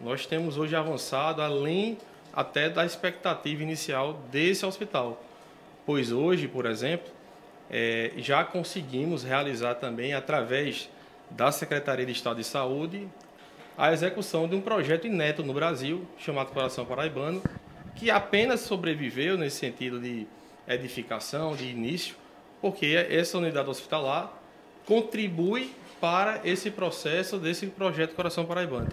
nós temos hoje avançado além até da expectativa inicial desse hospital. Pois hoje, por exemplo, é, já conseguimos realizar também, através da Secretaria de Estado de Saúde, a execução de um projeto inédito no Brasil, chamado Coração Paraibano, que apenas sobreviveu nesse sentido de edificação, de início, porque essa unidade hospitalar contribui para esse processo desse projeto Coração Paraibano.